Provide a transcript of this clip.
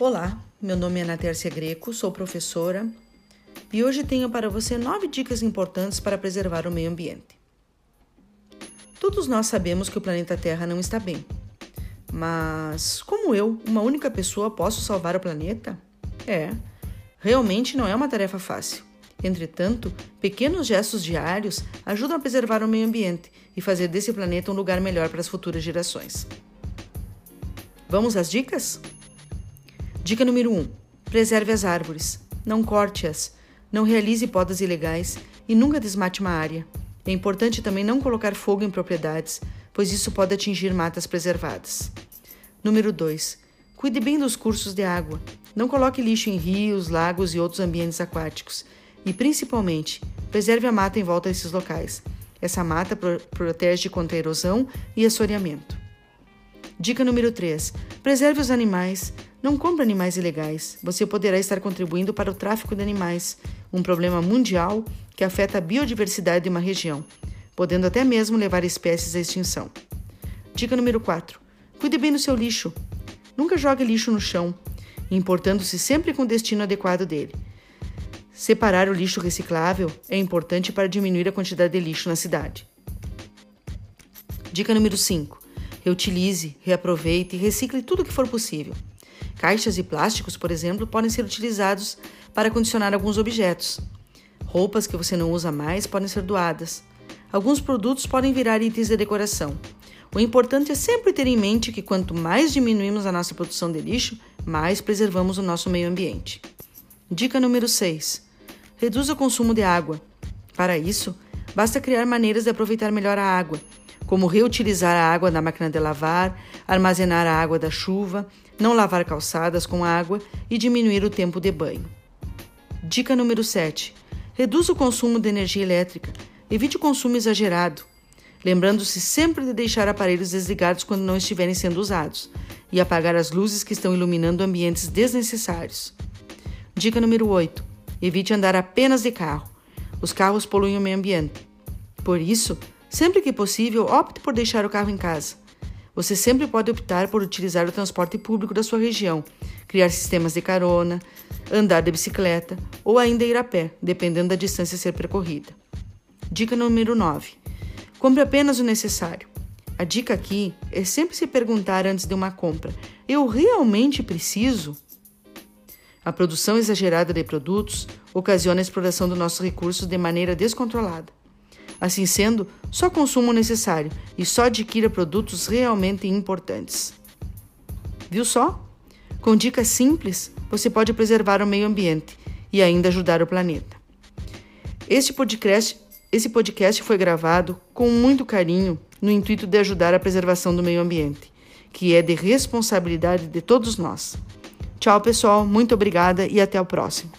Olá, meu nome é Ana Tércia Greco, sou professora e hoje tenho para você nove dicas importantes para preservar o meio ambiente. Todos nós sabemos que o planeta Terra não está bem, mas como eu, uma única pessoa, posso salvar o planeta? É, realmente não é uma tarefa fácil. Entretanto, pequenos gestos diários ajudam a preservar o meio ambiente e fazer desse planeta um lugar melhor para as futuras gerações. Vamos às dicas? Dica número 1: um, preserve as árvores. Não corte-as. Não realize podas ilegais e nunca desmate uma área. É importante também não colocar fogo em propriedades, pois isso pode atingir matas preservadas. Número 2. Cuide bem dos cursos de água. Não coloque lixo em rios, lagos e outros ambientes aquáticos. E, principalmente, preserve a mata em volta desses locais. Essa mata pro protege contra a erosão e assoreamento. Dica número 3. Preserve os animais. Não compre animais ilegais. Você poderá estar contribuindo para o tráfico de animais, um problema mundial que afeta a biodiversidade de uma região, podendo até mesmo levar espécies à extinção. Dica número 4. Cuide bem do seu lixo. Nunca jogue lixo no chão, importando-se sempre com o destino adequado dele. Separar o lixo reciclável é importante para diminuir a quantidade de lixo na cidade. Dica número 5. Reutilize, reaproveite e recicle tudo o que for possível. Caixas e plásticos, por exemplo, podem ser utilizados para condicionar alguns objetos. Roupas que você não usa mais podem ser doadas. Alguns produtos podem virar itens de decoração. O importante é sempre ter em mente que quanto mais diminuímos a nossa produção de lixo, mais preservamos o nosso meio ambiente. Dica número 6. Reduza o consumo de água. Para isso, basta criar maneiras de aproveitar melhor a água, como reutilizar a água da máquina de lavar, armazenar a água da chuva, não lavar calçadas com água e diminuir o tempo de banho. Dica número 7. Reduza o consumo de energia elétrica. Evite o consumo exagerado, lembrando-se sempre de deixar aparelhos desligados quando não estiverem sendo usados e apagar as luzes que estão iluminando ambientes desnecessários. Dica número 8. Evite andar apenas de carro. Os carros poluem o meio ambiente. Por isso, Sempre que possível, opte por deixar o carro em casa. Você sempre pode optar por utilizar o transporte público da sua região, criar sistemas de carona, andar de bicicleta ou ainda ir a pé, dependendo da distância a ser percorrida. Dica número 9. Compre apenas o necessário. A dica aqui é sempre se perguntar antes de uma compra: eu realmente preciso? A produção exagerada de produtos ocasiona a exploração dos nossos recursos de maneira descontrolada. Assim sendo, só consuma o necessário e só adquira produtos realmente importantes. Viu só? Com dicas simples, você pode preservar o meio ambiente e ainda ajudar o planeta. Este podcast, esse podcast foi gravado com muito carinho no intuito de ajudar a preservação do meio ambiente, que é de responsabilidade de todos nós. Tchau, pessoal, muito obrigada e até o próximo.